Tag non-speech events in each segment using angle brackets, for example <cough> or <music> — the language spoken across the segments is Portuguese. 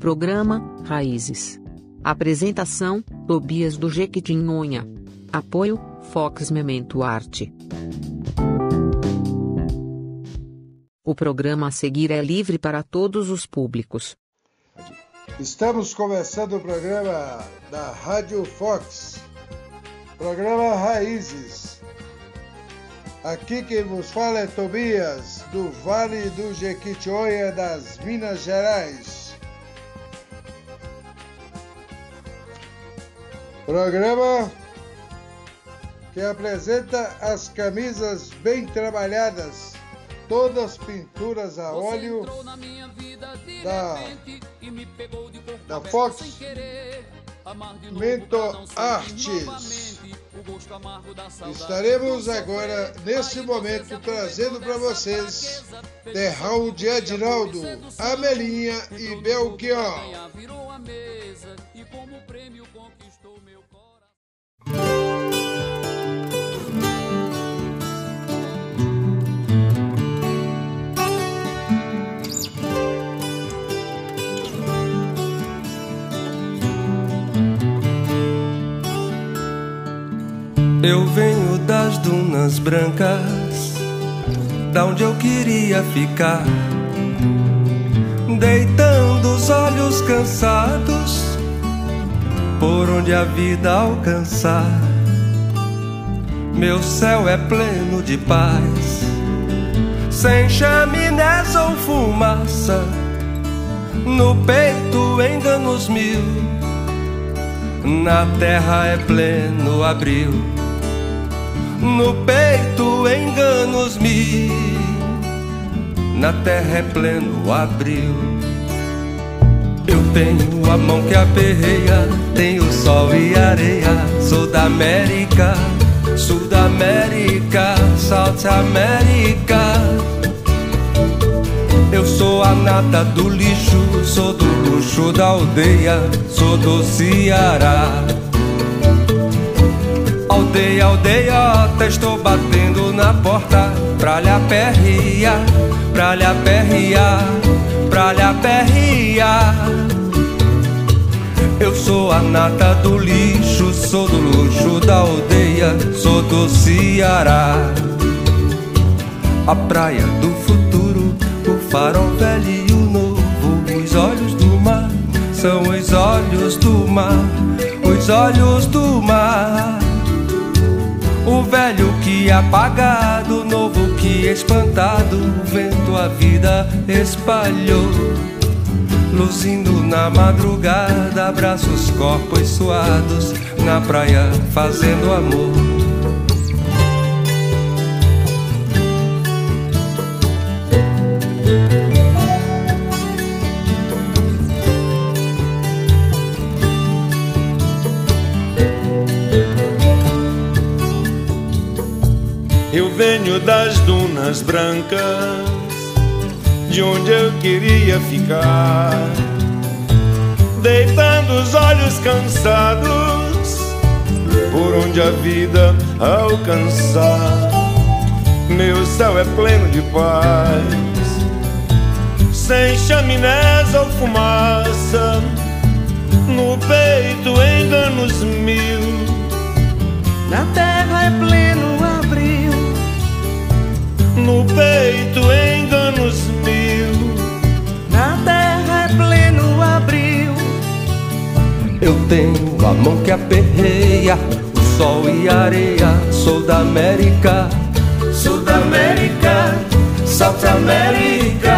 Programa Raízes. Apresentação: Tobias do Jequitinhonha. Apoio: Fox Memento Arte. O programa a seguir é livre para todos os públicos. Estamos começando o programa da Rádio Fox, programa Raízes. Aqui quem vos fala é Tobias, do Vale do Jequitinhonha, das Minas Gerais. Programa que apresenta as camisas bem trabalhadas, todas pinturas a óleo da, da Fox Mento Artes. Estaremos agora, nesse momento, trazendo para vocês The Raul de Adinaldo, Amelinha e Belchior. Eu venho das dunas brancas, da onde eu queria ficar, deitando os olhos cansados, por onde a vida alcançar. Meu céu é pleno de paz, sem chaminés ou fumaça, no peito enganos mil, na terra é pleno abril no peito enganos mil, na terra é pleno abril. Eu tenho a mão que aperreia, tenho sol e areia, sou da América, Sul da América, South América. Eu sou a nata do lixo, sou do luxo da aldeia, sou do Ceará. Aldeia, aldeiota, estou batendo na porta. Pra lhe aperrear, pra lhe aperrear, pra lhe Eu sou a nata do lixo, sou do luxo da aldeia Sou do Ceará. A praia do futuro, o farol velho e o novo Os olhos do mar, são os olhos do mar Os olhos do mar o velho que apagado, o novo que espantado, o vento a vida espalhou. Luzindo na madrugada, abraços corpos suados, na praia fazendo amor. Venho das dunas brancas, de onde eu queria ficar, deitando os olhos cansados, por onde a vida alcançar. Meu céu é pleno de paz, sem chaminés ou fumaça, no peito enganos mil. Na terra é pleno abril, no peito enganos mil. na terra é pleno abril. Eu tenho a mão que aperreia, o sol e a areia. Sou da América, Sul da América, South América.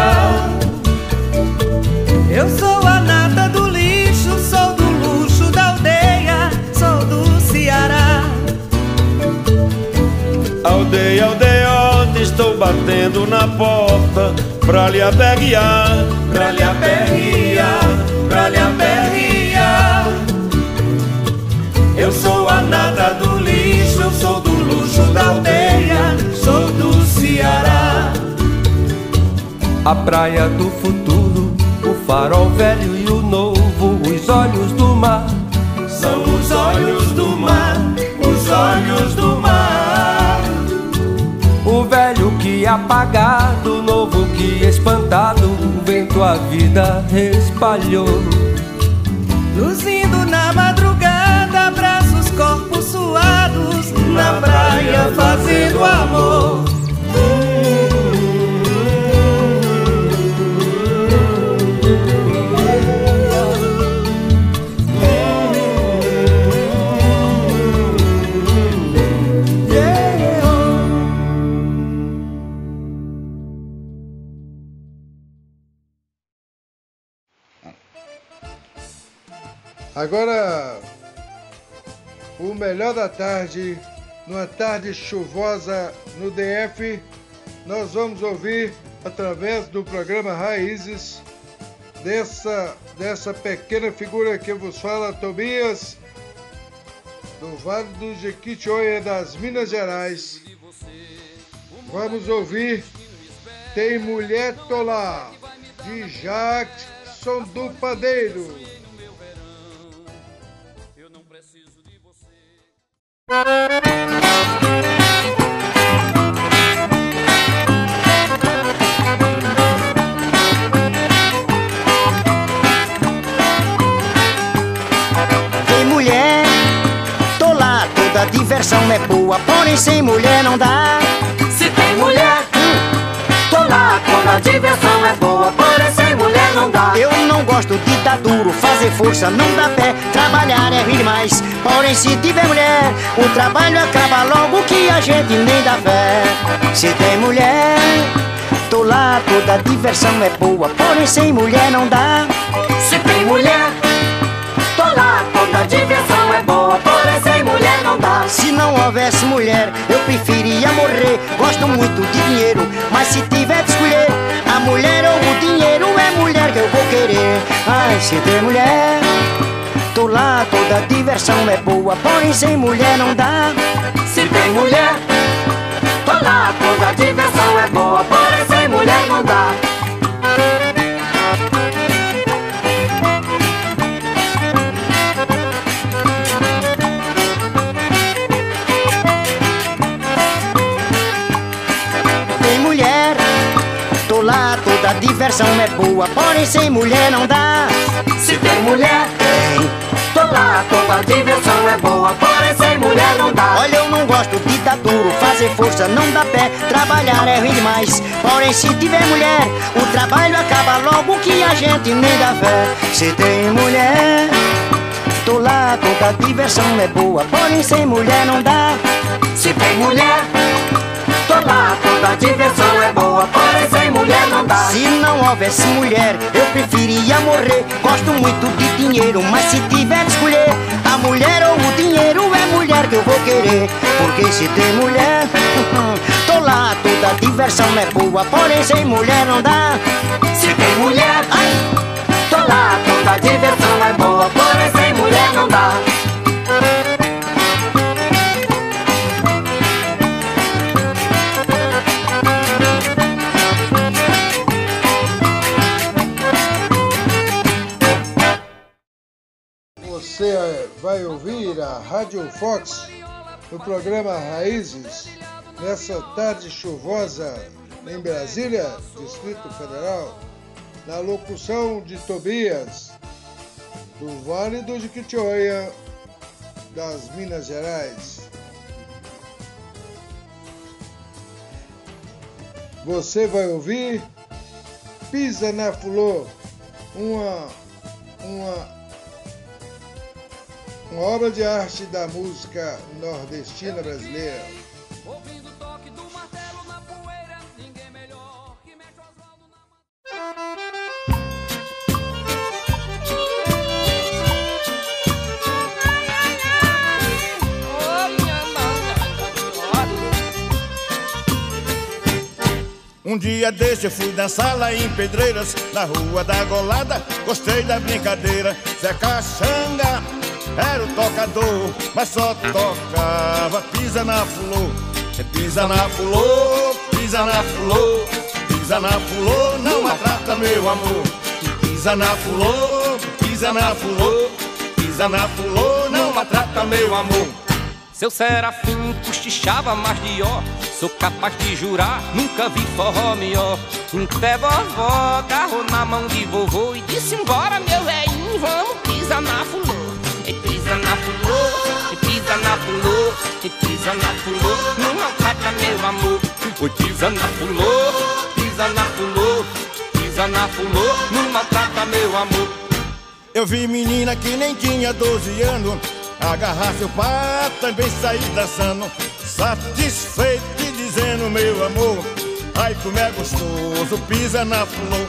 eu sou a nata do lixo, sou do luxo da aldeia, sou do Ceará. Aldeia, estou batendo na porta pra lhe aperrear, Pra lhe aperrear, pra lhe aperrear. Eu sou a nata do lixo, eu sou do luxo da aldeia, sou do Ceará. A praia do futuro, o farol velho e o novo, os olhos do mar. São os olhos do mar, os olhos apagado, novo que espantado, o vento a vida espalhou. Luzindo na madrugada, abraços, corpos suados, na praia fazendo amor. Agora, o melhor da tarde, numa tarde chuvosa no DF, nós vamos ouvir através do programa Raízes dessa dessa pequena figura que vos fala Tobias do Vale do Jequitinhonha das Minas Gerais. Vamos ouvir Tem Mulher Tolá de Jackson do Padeiro. Tem mulher, tô lá, toda diversão é boa, porém sem mulher não dá. Se tem mulher, tô lá, toda diversão é boa, porém sem não dá. Eu não gosto de dar duro, fazer força não dá pé, trabalhar é ruim demais. Porém, se tiver mulher, o trabalho acaba logo que a gente nem dá fé. Se tem mulher, tô lá, toda diversão é boa, porém sem mulher não dá. Se tem mulher, tô lá, toda diversão é boa, porém sem mulher não dá. Se não houvesse mulher, eu preferia morrer. Gosto muito de dinheiro, mas se tiver de escolher, a mulher ou o dinheiro é mulher que eu vou querer. Ai, se tem mulher, tô lá, toda diversão é boa, porém sem mulher não dá. Se tem mulher, tô lá, toda diversão é boa, porém sem mulher não dá. Diversão é boa, porém sem mulher não dá. Se tem mulher, tô lá, toda diversão é boa, porém sem mulher não dá. Olha, eu não gosto de dar duro, fazer força não dá pé, trabalhar é ruim demais. Porém, se tiver mulher, o trabalho acaba logo que a gente nem dá fé. Se tem mulher, tô lá, toda diversão é boa, porém sem mulher não dá. Se tem mulher, tô lá, toda diversão é boa, porém sem mulher não dá. Se não houvesse mulher, eu preferia morrer. Gosto muito de dinheiro, mas se tiver de escolher, a mulher ou o dinheiro é mulher que eu vou querer. Porque se tem mulher, <laughs> tô lá, toda diversão é boa, porém sem mulher não dá. Se tem mulher, tô lá, toda diversão é boa, porém sem mulher não dá. Você eh, vai ouvir a Rádio Fox no programa Raízes nessa tarde chuvosa em Brasília, Distrito Federal, na locução de Tobias, do Vale do Jequitinhonha, das Minas Gerais. Você vai ouvir Pisa na Fulô, uma, uma uma obra de arte da música nordestina brasileira. Ouvindo o toque do martelo na poeira, ninguém melhor que mete Oswaldo na Um dia desse eu fui dançar lá em Pedreiras, na rua da Golada. Gostei da brincadeira, Zé Caxanga era o tocador, mas só tocava pisa na fulô. É pisa na fulô, pisa na fulô, pisa na fulô, não maltrata meu amor. Pisa na fulô, pisa na fulô, pisa na fulô, não maltrata meu amor. Seu serafim cochichava mais de ó Sou capaz de jurar, nunca vi forró melhor. Até vovó agarrou na mão de vovô e disse: Embora, meu velhinho, vamos pisar na fulô. E pisa na fulô, e pisa na fulô, e pisa na fulô. Não maltrata meu amor. Oi, pisa na fulô, pisa na fulô, pisa na fulô. Não maltrata meu amor. Eu vi menina que nem tinha 12 anos Agarrar seu pai, também sair dançando Satisfeito e dizendo meu amor Ai como é gostoso, pisa na flor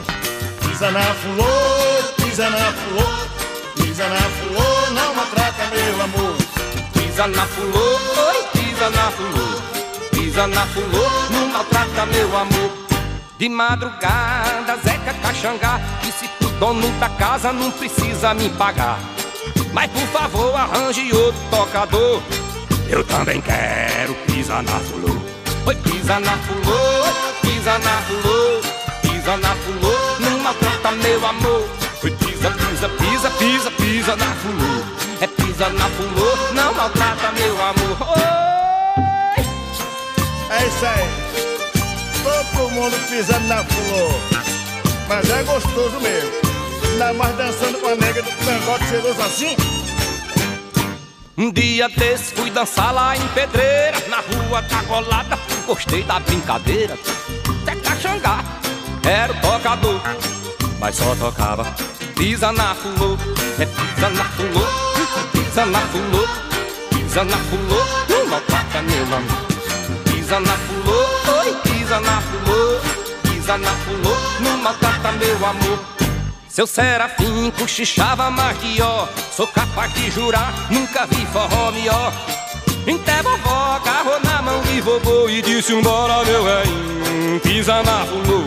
Pisa na flor, pisa na flor Pisa na flor, não maltrata meu amor. Pisa na fulô, oi, pisa na fulô. Pisa na fulô, não maltrata meu amor. De madrugada, Zeca Caxangá Disse pro dono da casa, não precisa me pagar. Mas por favor, arranje outro tocador. Eu também quero pisar na fulô. Oi, pisa na fulô, pisa na fulô. Pisa na fulô, não maltrata meu amor. Pisa, pisa, pisa, pisa, pisa na fulô pisa na fulô, não maltrata meu amor. Oi! É isso aí. Todo mundo pisando na flor. Mas é gostoso mesmo. Ainda mais dançando com a nega do cangote cheiroso assim? Um dia desse fui dançar lá em Pedreira Na rua da colada, gostei da brincadeira Até Caxangá, era o tocador Mas só tocava Pisa na fulô, é pisa na fulô Pisa na fulô, pisa na fulô Não maltrata meu amor. Pisa na fulô, oi, pisa na fulô Pisa na fulô, não maltrata meu amor. Seu Serafim cochichava mais que ó Sou capaz de jurar, nunca vi forró melhor Até vovó agarrou na mão de vovô E disse, embora meu velhinho Pisa na fulô,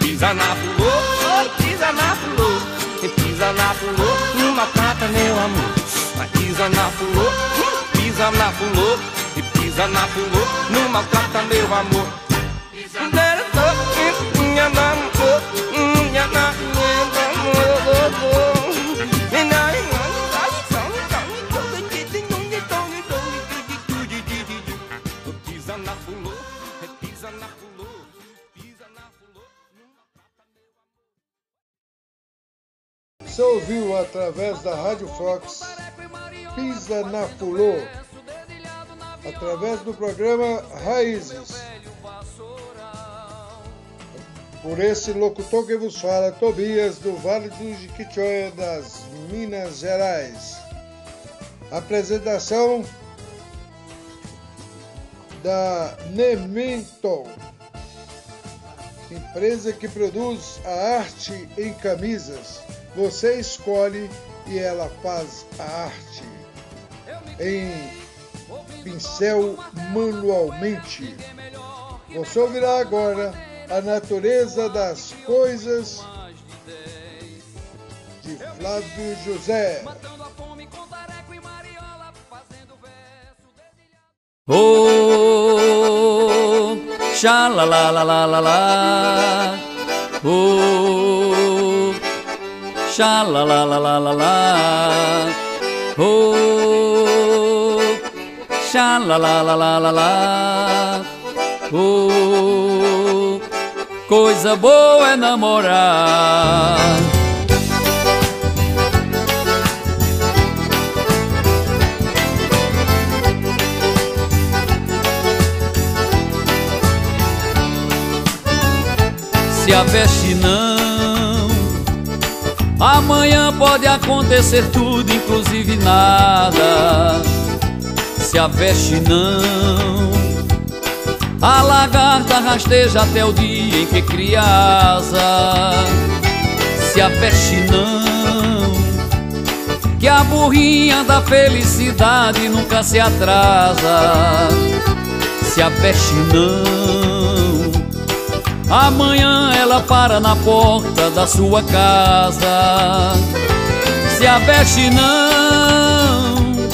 pisa na fulô Oi, pisa na fulô pisa na fulô, não maltrata meu amor Mas pisa na fulô, pisa na fulô E pisa na fulô, não maltrata meu amor. Você ouviu através da Rádio Fox Pisa na Fulô, através do programa Raízes. Por esse locutor que vos fala, Tobias, do Vale do Jiquitinhonha, das Minas Gerais. Apresentação da Nemento, empresa que produz a arte em camisas. Você escolhe e ela faz a arte em pincel manualmente. Você ouvirá agora a natureza das coisas de Flávio José. Oh, sha la la la la la la. Oh, sha la la la la la la. Oh, sha la la la la la la. Oh, coisa boa é namorar. se aveste não. Amanhã pode acontecer tudo, inclusive nada. Se aveste não. A lagarta rasteja até o dia em que cria asa. Se aveste não. Que a burrinha da felicidade nunca se atrasa. Se aveste não. Amanhã ela para na porta da sua casa. Se aveste não,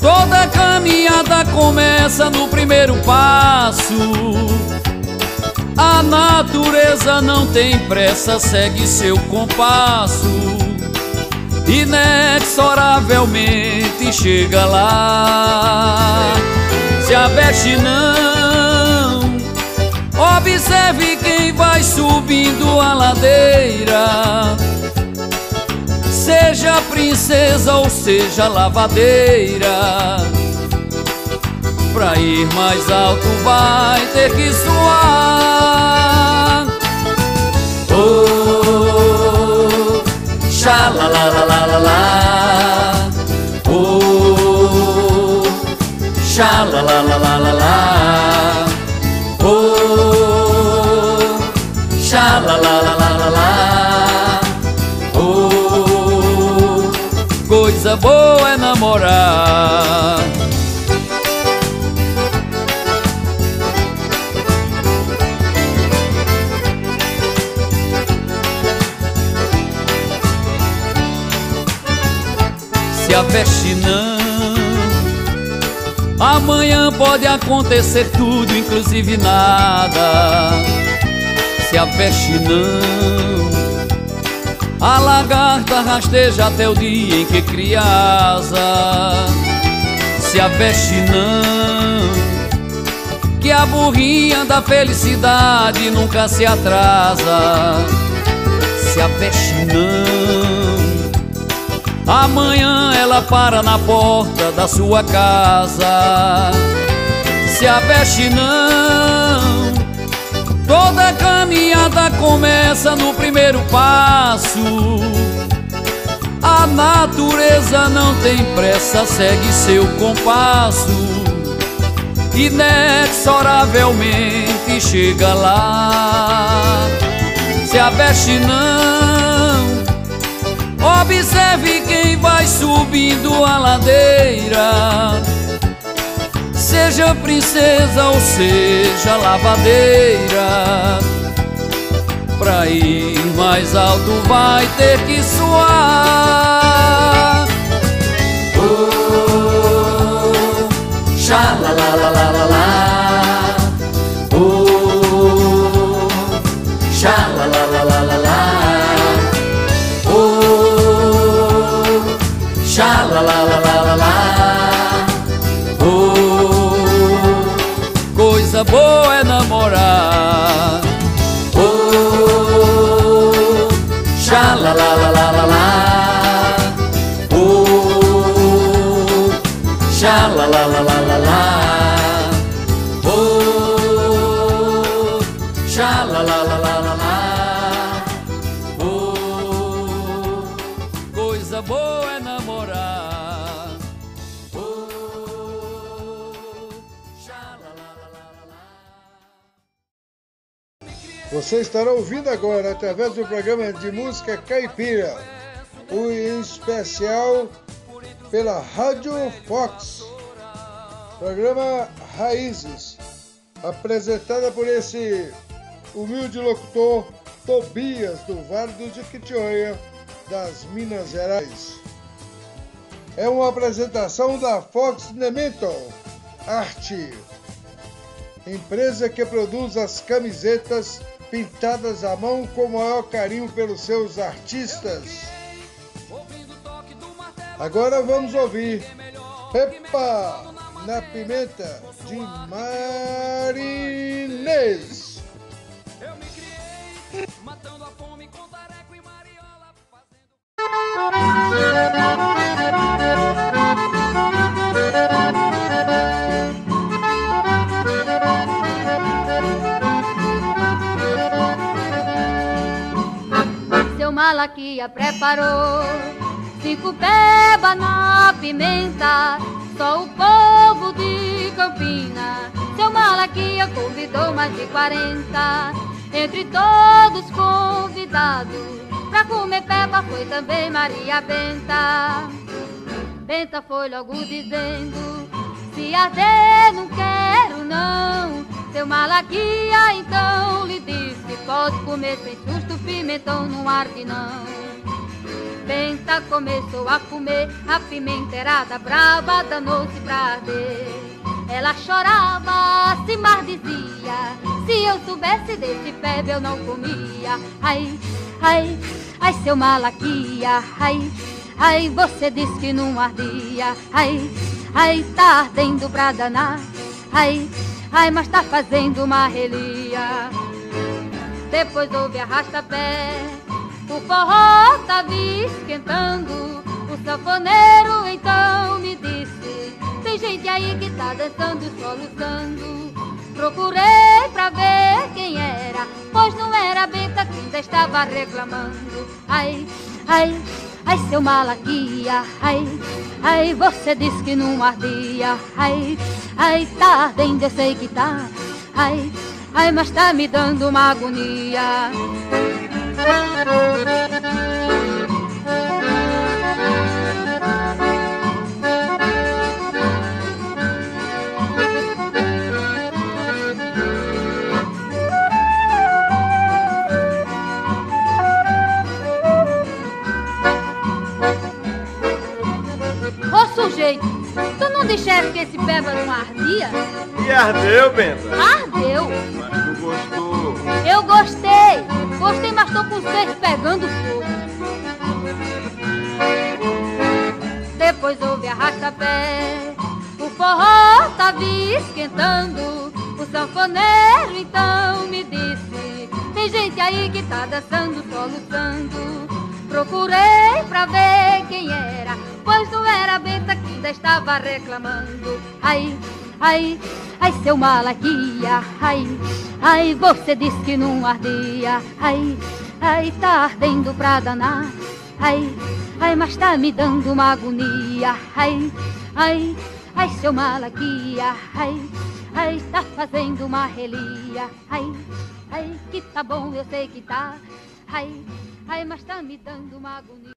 toda caminhada começa no primeiro passo. A natureza não tem pressa, segue seu compasso. Inexoravelmente chega lá. Se aveste não Observe quem vai subindo a ladeira. Seja princesa ou seja lavadeira. Pra ir mais alto vai ter que suar. Oh, xa la la la la la la. Oh, xa la la la la la la. Oh, xa la la la la la la. Oh, coisa boa é namorar. Se aveste não. Amanhã pode acontecer tudo, inclusive nada. Se aveste não. A lagarta rasteja até o dia em que cria asa. Se aveste não. Que a burrinha da felicidade nunca se atrasa. Se aveste não Amanhã ela para na porta da sua casa. Se aveste não, toda caminhada começa no primeiro passo. A natureza não tem pressa, segue seu compasso. Inexoravelmente chega lá. Se aveste não Observe quem vai subindo a ladeira. Seja princesa ou seja lavadeira. Pra ir mais alto vai ter que suar. Você estará ouvindo agora através do programa de música Caipira, o especial pela Rádio Fox. Programa Raízes, apresentada por esse humilde locutor Tobias do Vale do Jequitinhonha, das Minas Gerais. É uma apresentação da Fox Nementon Arte, empresa que produz as camisetas pintadas à mão com o maior carinho pelos seus artistas. Agora vamos ouvir Pepa na Pimenta de Marinês. Eu me criei matando a fome com tareco e mariola fazendo Malaquia preparou cinco peba na pimenta, só o povo de Campina. Seu Malaquia convidou mais de 40, entre todos convidados. Pra comer peba foi também Maria Benta. Benta foi logo dizendo: Se arder, não quero não. Seu Malaquia então lhe disse: Pode comer sem susto, pimentão não arde não. Benta começou a comer, a pimenteirada brava danou-se pra arder. Ela chorava, se mar dizia, se eu soubesse desse pebe eu não comia. Ai, ai, ai, seu Malaquia, ai, ai, você disse que não ardia. Ai, ai, tá ardendo pra danar. Ai, ai, mas tá fazendo uma relia. Depois houve arrasta-pé, o forró tava esquentando. O sanfoneiro então me disse: Tem gente aí que tá dançando, soluçando. Procurei pra ver quem era, pois não era a Benta que ainda estava reclamando. Ai, ai, ai, seu malaquia, ai, ai, você disse que não ardia. Ai, ai, ardendo, eu sei que tá. Ai, ai, mas tá me dando uma agonia. Tu não disseste que esse beba não ardia? E ardeu, Benta? Ardeu! Mas tu gostou. Eu gostei! Gostei, mas tô com os peitos pegando fogo. Depois houve arrasta-pé, o forró tava esquentando. O sanfoneiro então me disse: Tem gente aí que tá dançando, soluçando. Procurei pra ver quem era, pois não era a Benta que ainda estava reclamando. Ai, ai, ai, seu malaquia, ai, ai, você disse que não ardia. Ai, ai, tá ardendo pra danar. Ai, ai, mas tá me dando uma agonia. Ai, ai, ai, seu malaquia, ai, ai, tá fazendo uma relia. Ai, ai, que tá bom, eu sei que tá. Ai, ai, mas tá me dando uma agonia.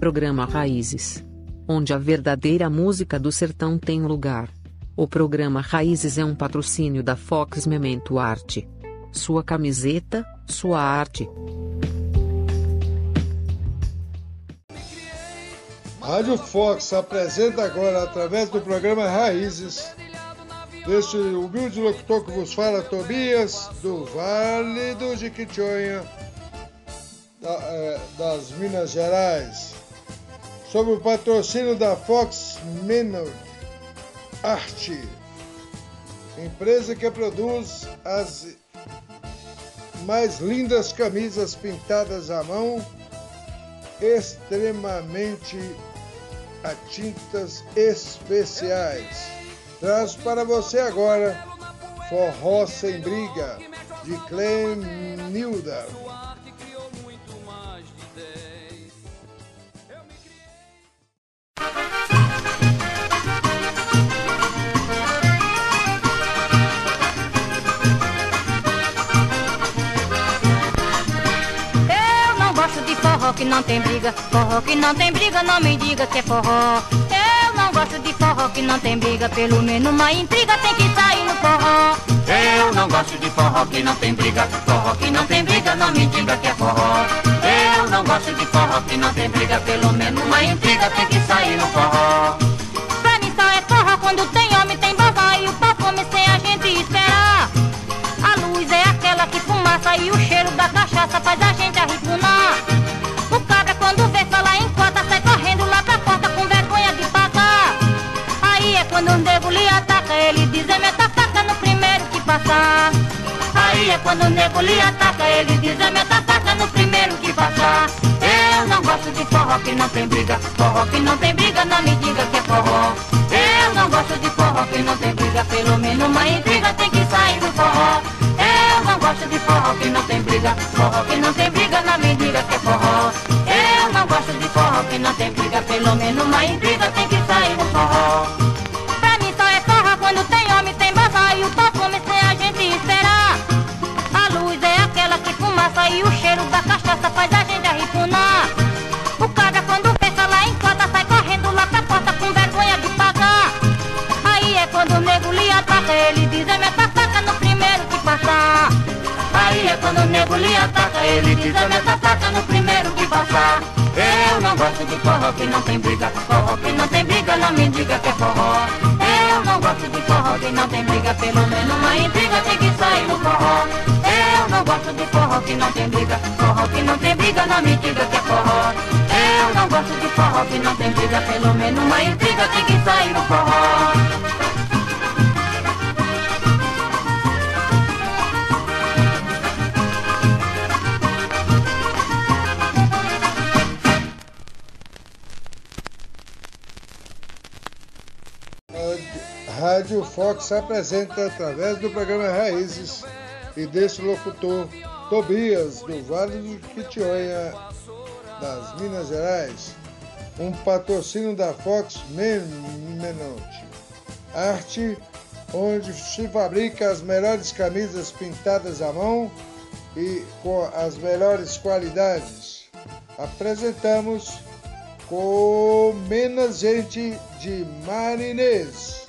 Programa Raízes. Onde a verdadeira música do sertão tem lugar. O programa Raízes é um patrocínio da Fox Memento Arte. Sua camiseta, sua arte. Rádio Fox apresenta agora, através do programa Raízes, desse humilde locutor que vos fala, Tobias, do Vale do Jiquitinhonha, da- eh, das Minas Gerais, sob o patrocínio da Fox Menor Arte, empresa que produz as mais lindas camisas pintadas à mão, extremamente a tintas especiais. Traz para você agora Forró Sem Briga, de Clem que não tem briga. Forró que não tem briga, não me diga que é forró. Eu não gosto de forró que não tem briga. Pelo menos uma intriga tem que sair no forró. Eu não gosto de forró que não tem briga. Forró que não tem briga, não me diga que é forró. Eu não gosto de forró que não tem briga. Pelo menos uma intriga tem que sair no forró. Aí é quando o nego lhe ataca, ele diz é meta faca no primeiro que passar. Eu não gosto de forró que não tem briga. Forró que não tem briga, não me diga que é forró. Eu não gosto de forró que não tem briga. Pelo menos uma intriga tem que sair no forró. Eu não gosto de forró que não tem briga. Forró que não tem briga, não me diga que é forró. Eu não gosto de forró que não tem briga. Pelo menos uma intriga tem que pisa nessa faca no primeiro que passar. Eu não gosto de forró que não tem briga, forró que não tem briga, não me diga que é forró. Eu não gosto de forró que não tem briga, pelo menos uma intriga tem que sair no forró. Eu não gosto de forró que não tem briga, forró que não tem briga, não me diga que é forró. Eu não gosto de forró que não tem briga, pelo menos uma intriga tem que sair no forró. Rádio Fox apresenta através do programa Raízes e desse locutor Tobias do Vale do Quitionha das Minas Gerais, um patrocínio da Fox Menonte. Arte onde se fabrica as melhores camisas pintadas à mão e com as melhores qualidades. Apresentamos com menos gente de Marinês.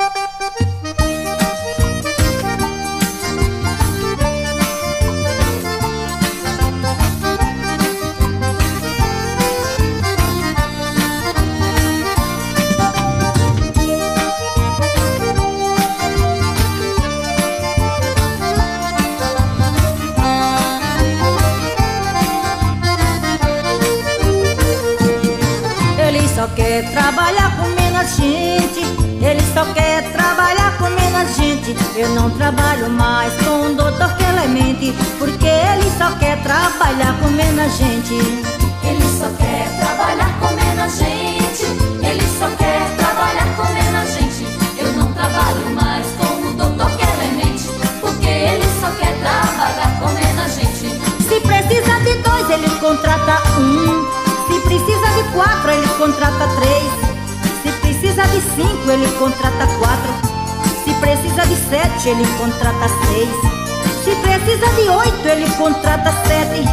Thank you. Gente. Eu não trabalho mais com o doutor Clemente, porque ele só quer trabalhar com menos gente. Ele só quer trabalhar com menos gente. Ele só quer trabalhar com menos gente. Eu não trabalho mais com o doutor Clemente, porque ele só quer trabalhar com menos gente. Se precisa de dois, ele contrata um. Se precisa de quatro, ele contrata três. Se precisa de cinco, ele contrata quatro. Precisa de sete, ele contrata seis. Se precisa de oito, ele contrata sete.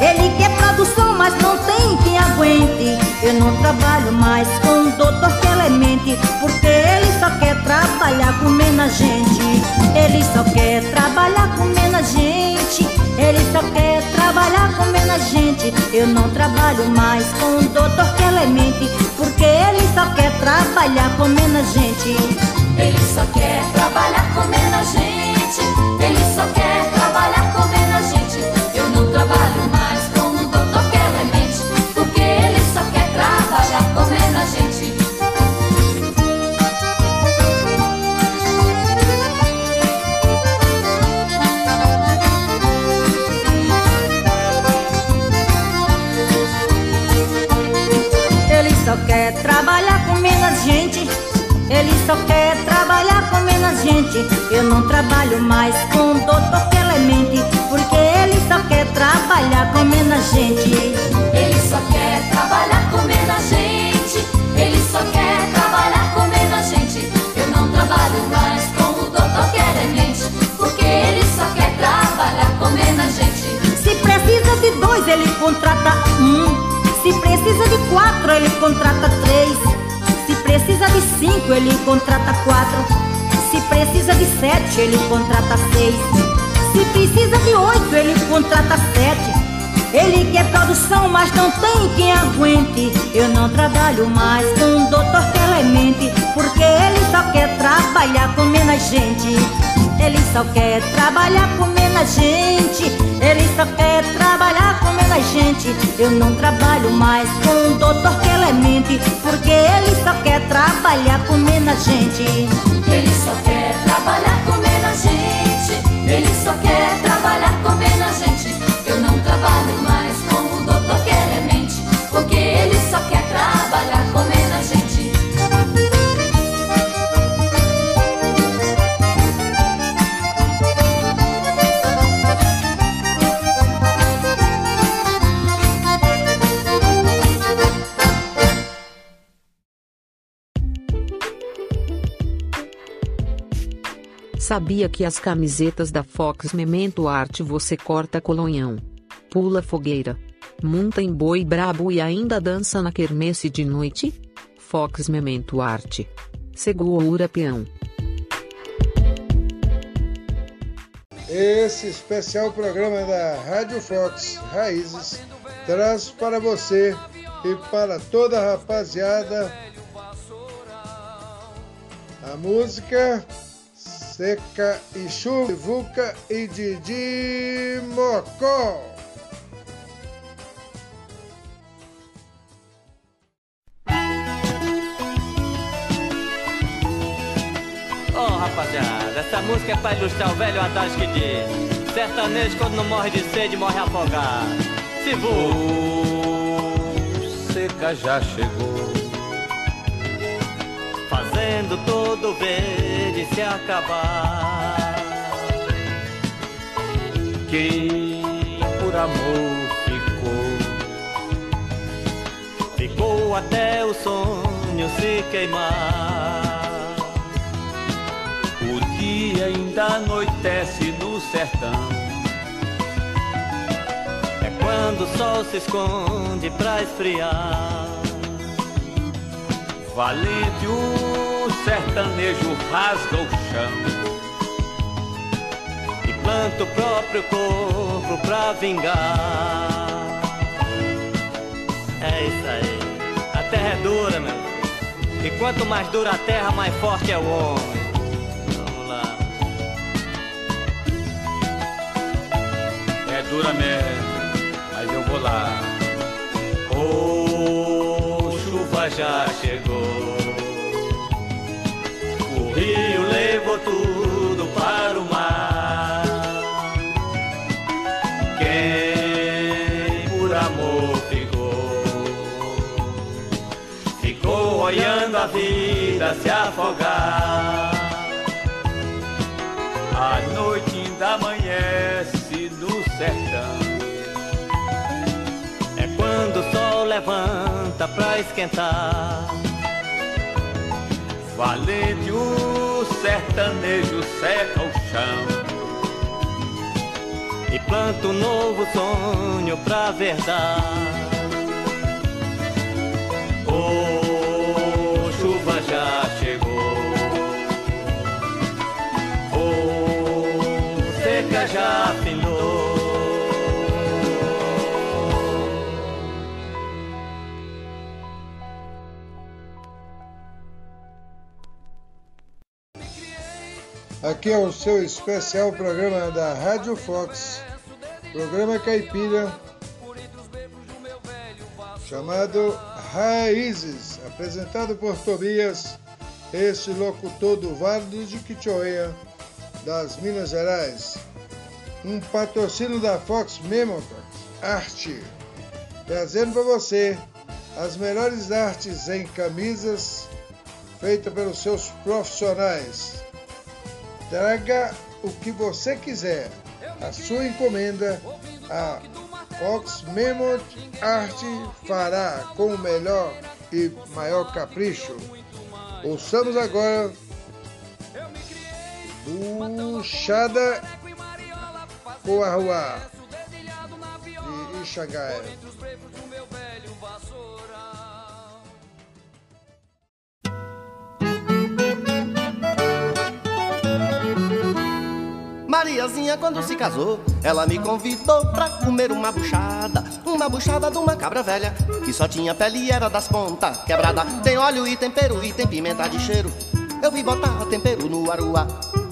Ele quer produção, mas não tem quem aguente. Eu não trabalho mais com o doutor Clemente, porque ele só quer trabalhar com menos gente. Ele só quer trabalhar com menos gente. Ele só quer trabalhar com menos gente. Eu não trabalho mais com o doutor Clemente, porque ele só quer trabalhar com menos gente. Ele só quer trabalhar com menos gente. Ele só quer trabalhar com menos gente. Eu não trabalho mais com o doutor Clemente, porque ele só quer trabalhar com menos gente. Ele só quer trabalhar com menos gente. Ele só quer gente. Eu não trabalho mais com o doutor Clemente, porque ele só quer trabalhar com menos gente. Ele só quer trabalhar com menos gente. Ele só quer trabalhar com menos gente. Eu não trabalho mais com o doutor Clemente, porque ele só quer trabalhar com menos gente. Se precisa de dois, ele contrata um. Se precisa de quatro, ele contrata três. Se precisa de cinco, ele contrata quatro. Precisa de sete, ele contrata seis. Se precisa de oito, ele contrata sete. Ele quer produção, mas não tem quem aguente. Eu não trabalho mais com o doutor Clemente, porque ele só quer trabalhar com menos gente. Ele só quer trabalhar com menos gente. Ele só quer trabalhar com menos gente. Eu não trabalho mais com o doutor Clemente, porque ele só quer trabalhar com menos gente. Trabalhar com menos gente. Ele só quer trabalhar com menos gente. Eu não trabalho mais Sabia que as camisetas da Fox Memento Arte você corta colonhão, pula fogueira, monta em boi brabo e ainda dança na quermesse de noite? Fox Memento Arte. Segura peão. esse especial programa da Rádio Fox Raízes traz para você e para toda a rapaziada a música Seca e Chuva, Vuca e Didi Mocó. Ô rapaziada, essa música é pra ilustrar o velho adágio que diz Sertanejo quando não morre de sede, morre afogado. Se voa Seca já chegou Fazendo todo verde se acabar. Quem por amor ficou? Ficou até o sonho se queimar. O dia ainda anoitece no sertão. É quando o sol se esconde pra esfriar. Valente o sertanejo rasga o chão E planta o próprio corpo pra vingar. É isso aí. A terra é dura, meu E quanto mais dura a terra, mais forte é o homem. Vamos lá. É dura mesmo, mas eu vou lá. Ô, chuva já chegou levou tudo para o mar. Quem por amor ficou? Ficou olhando a vida se afogar. A noite ainda amanhece no sertão. É quando o sol levanta pra esquentar. Valente o sertanejo seca o chão. E planta um novo sonho pra verdade. Ô, Aqui é o seu especial programa da Rádio Fox, programa caipira, chamado Raízes, apresentado por Tobias, este locutor do Vale do Jequitinhonha, das Minas Gerais. Um patrocínio da Fox Memory Arte, trazendo para você as melhores artes em camisas feitas pelos seus profissionais. Traga o que você quiser. A sua encomenda, a Fox Memo Arte fará com o melhor e maior capricho. Ouçamos agora Puxada com a Rua de Ixagaia. Mariazinha, quando se casou, ela me convidou pra comer uma buchada. Uma buchada de uma cabra velha, que só tinha pele e era das pontas quebrada. Tem óleo e tempero e tem pimenta de cheiro. Eu vi botar tempero no aruá.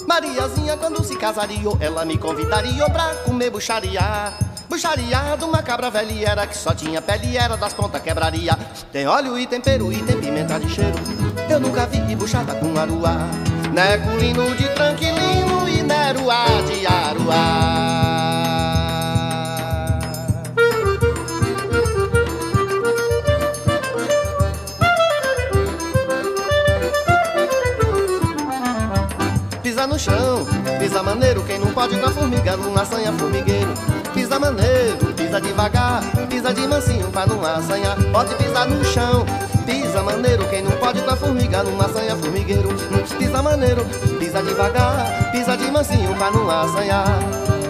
Mariazinha, quando se casaria, ela me convidaria pra comer bucharia. Bucharia de uma cabra velha e era que só tinha pele e era das pontas quebraria. Tem óleo e tempero e tem pimenta de cheiro. Eu nunca vi buchada com aruá. Neculino de tranquilino neruá de aruá. Pisa no chão, pisa maneiro, quem não pode a formiga numa assanha formigueiro. Pisa maneiro, pisa devagar, pisa de mansinho pra não assanhar. Pode pisar no chão, pisa maneiro, quem não pode a formiga numa assanha formigueiro. Pisa maneiro, pisa devagar, pisa de mansinho pra não assanhar.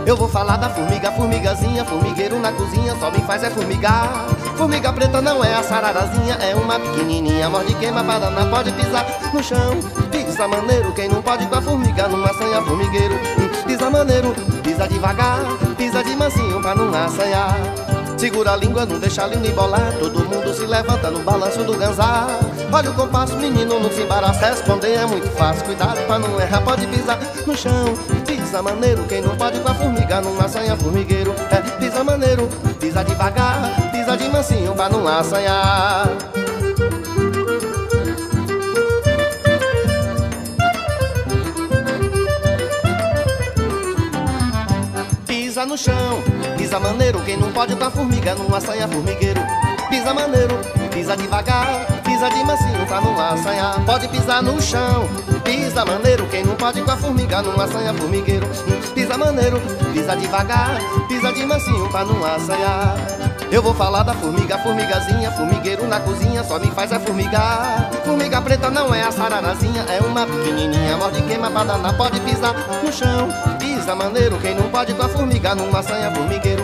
Eu vou falar da formiga, formigazinha, formigueiro na cozinha, só me faz é formigar. Formiga preta não é a sararazinha, é uma pequenininha, morde queima, banana, pode pisar no chão. Pisa maneiro, quem não pode a formiga numa assanha formigueiro. Pisa maneiro, pisa devagar, pisa de mansinho pra não assanhar. Segura a língua, não deixa a língua embolar. Todo mundo se levanta no balanço do ganzar. Olha o compasso, menino, não se embaraça. Responder é muito fácil, cuidado pra não errar. Pode pisar no chão, pisa maneiro. Quem não pode com a formiga, não assanha formigueiro. É, pisa maneiro, pisa devagar, pisa de mansinho pra não assanhar. Pisa no chão, pisa maneiro. Quem não pode com a formiga, não assanha formigueiro. Pisa maneiro, pisa devagar, pisa de mansinho pra não assanhar. Pode pisar no chão, pisa maneiro. Quem não pode com a formiga, não assanha formigueiro. Pisa maneiro, pisa devagar, pisa de mansinho pra não assanhar. Eu vou falar da formiga, formigazinha, formigueiro na cozinha, só me faz é formigar. Formiga preta não é a sararazinha, é uma pequenininha, morde queima pra danar, pode pisar no chão. Pisa maneiro, quem não pode com a formiga, não assanha formigueiro.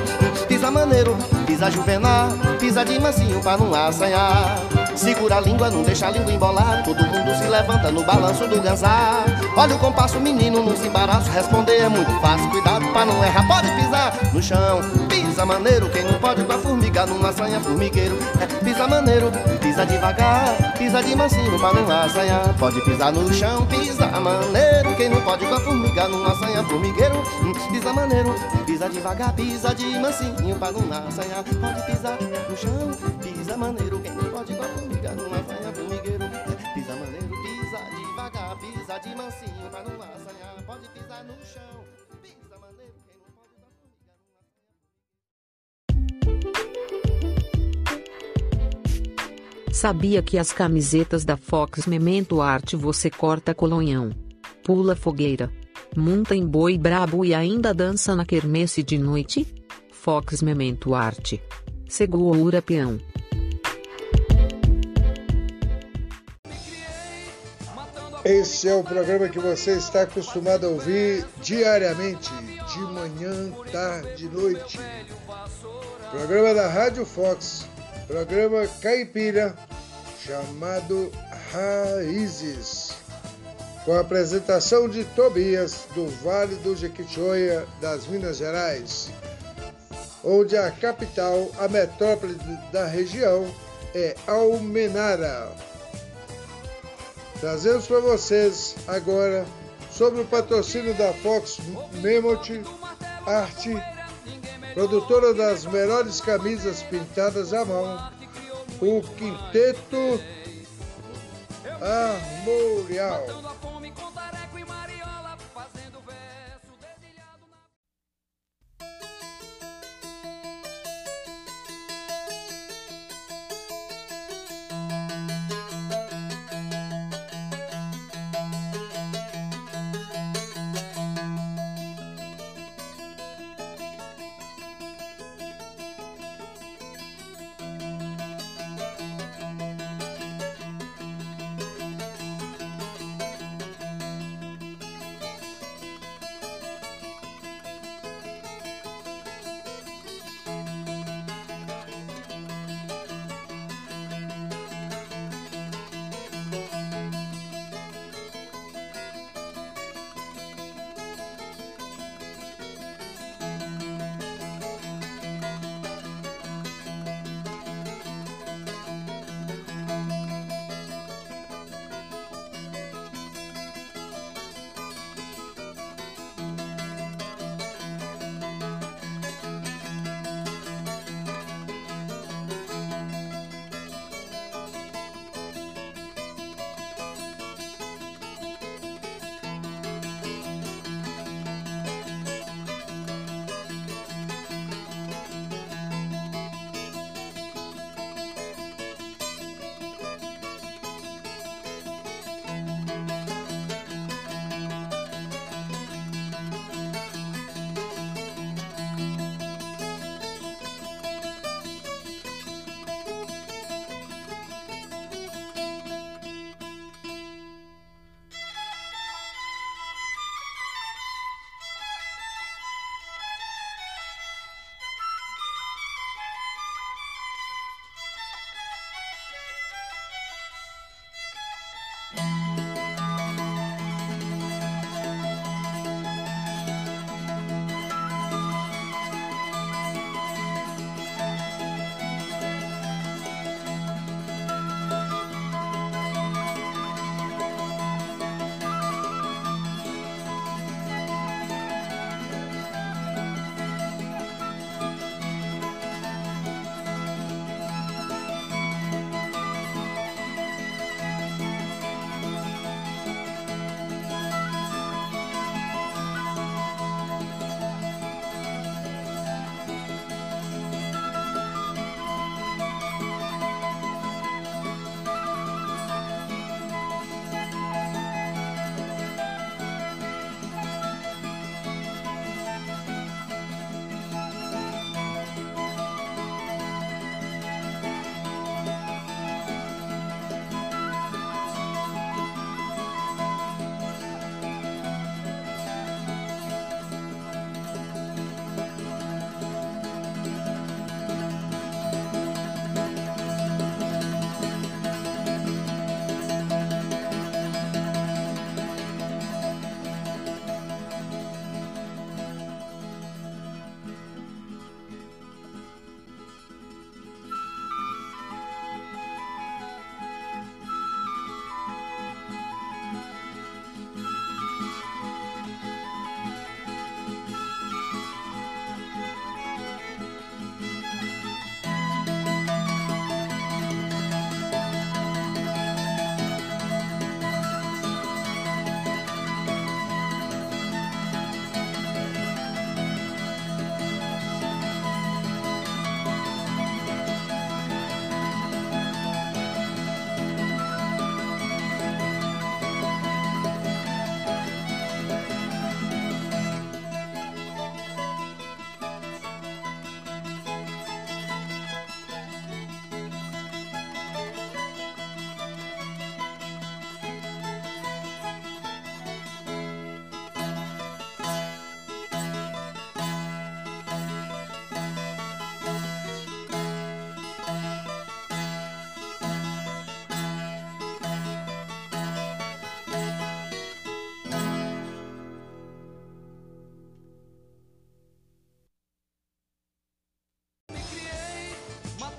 Pisa maneiro, pisa juvenar, pisa de mansinho pra não assanhar. Segura a língua, não deixa a língua embolar. Todo mundo se levanta no balanço do ganzar. Olha o compasso, menino, não se embaraça. Responder é muito fácil, cuidado pra não errar. Pode pisar no chão, pisa maneiro. Quem não pode com a formiga, não assanha formigueiro. É, pisa maneiro, pisa devagar, pisa de mansinho pra não assanhar. Pode pisar no chão, pisa maneiro. Quem não pode com a formiga, não assanha formigueiro. Hum, pisa maneiro, pisa devagar, pisa de mansinho pra não assanhar. Pode pisar no chão, pisa maneiro. Quem não pode com a formiga, não assanha formigueiro. É, pisa maneiro, pisa devagar, pisa de mansinho pra não assanhar. Pode pisar no chão, Sabia que as camisetas da Fox Memento Arte você corta colonhão, pula fogueira, monta em boi brabo e ainda dança na quermesse de noite? Fox Memento Arte. Segura peão. Esse é o programa que você está acostumado a ouvir diariamente, de manhã, tarde, noite. Programa da Rádio Fox, programa caipira, chamado Raízes. Com a apresentação de Tobias, do Vale do Jequitinhonha, das Minas Gerais, onde a capital, a metrópole da região, é Almenara. Trazemos para vocês agora sobre o patrocínio da Fox Memot Arte, produtora das melhores camisas pintadas à mão, o Quinteto Armorial.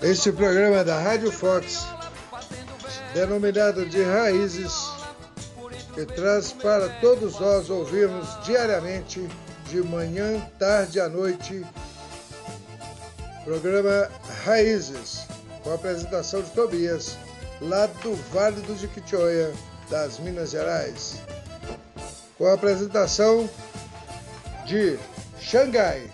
Este programa da Rádio Fox, denominado de Raízes, que traz para todos nós ouvirmos diariamente, de manhã, tarde à noite, programa Raízes, com a apresentação de Tobias, lá do Vale do Jequitinhonha, das Minas Gerais. Com a apresentação de Xangai,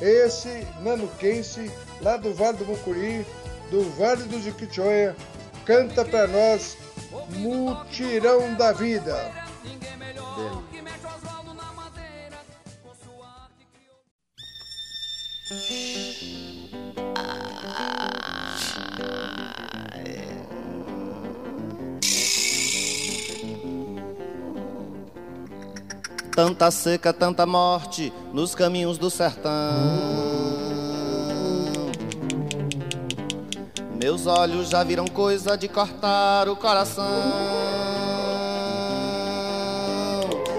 esse nanuquense lá do Vale do Mucuri, do Vale do Jequitinhonha, canta para nós Mutirão da Vida. Tanta seca, tanta morte nos caminhos do sertão. Meus olhos já viram coisa de cortar o coração.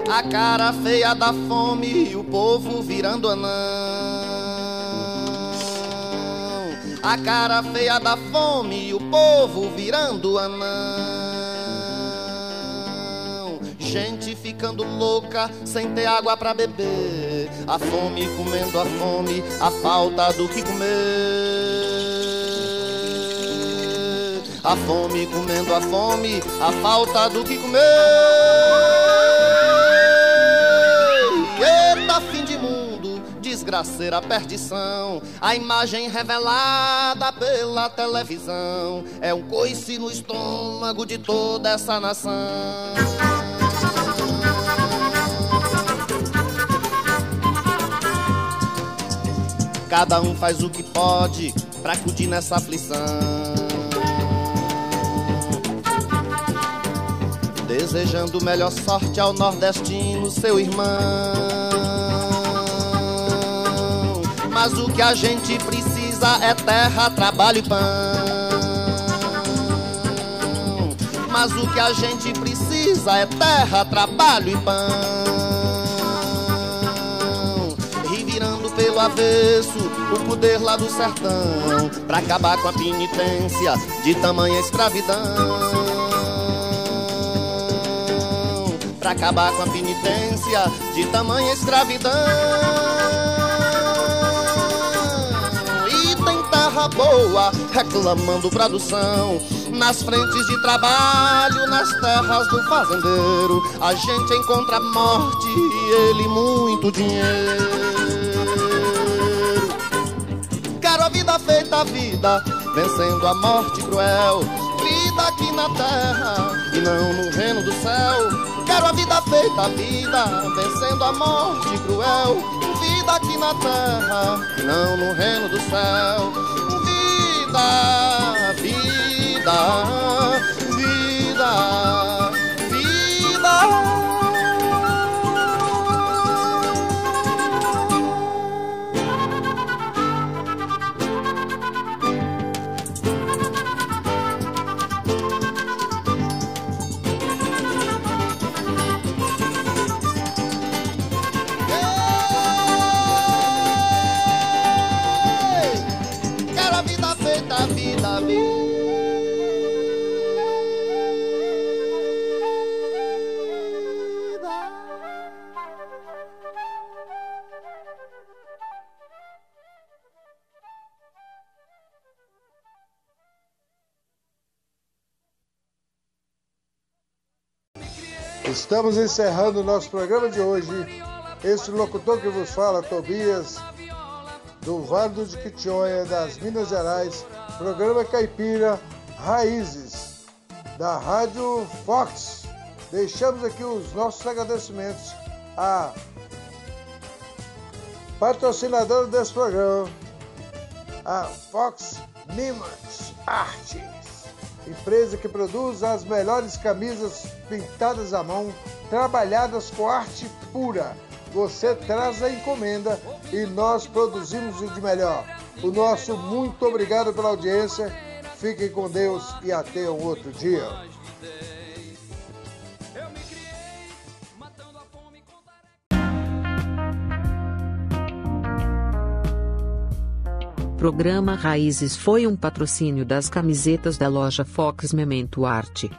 A cara feia da fome e o povo virando anão. A cara feia da fome e o povo virando anão. Gente ficando louca sem ter água pra beber. A fome comendo a fome, a falta do que comer. A fome comendo a fome, a falta do que comer. Eita, fim de mundo, desgraceira, perdição. A imagem revelada pela televisão é um coice no estômago de toda essa nação. Cada um faz o que pode pra acudir nessa aflição. Desejando melhor sorte ao nordestino, seu irmão. Mas o que a gente precisa é terra, trabalho e pão. Mas o que a gente precisa é terra, trabalho e pão. Revirando pelo avesso o poder lá do sertão, pra acabar com a penitência de tamanha escravidão. Pra acabar com a penitência de tamanha escravidão. E tem terra boa reclamando produção. Nas frentes de trabalho, nas terras do fazendeiro, a gente encontra a morte e ele muito dinheiro. Quero a vida feita a vida, vencendo a morte cruel. Vida aqui na terra e não no reino do céu. Quero a vida feita a vida, vencendo a morte cruel. Vida aqui na terra e não no reino do céu. Vida, vida, vida. Estamos encerrando o nosso programa de hoje. Este locutor que vos fala, Tobias, do Vale do Jequitinhonha, das Minas Gerais, programa Caipira Raízes, da Rádio Fox. Deixamos aqui os nossos agradecimentos à patrocinadora desse programa, a Fox Nimas Artes, empresa que produz as melhores camisas pintadas à mão, trabalhadas com arte pura. Você traz a encomenda e nós produzimos o de melhor. O nosso muito obrigado pela audiência. Fiquem com Deus e até um outro dia. Programa Raízes foi um patrocínio das camisetas da loja Fox Memento Arte.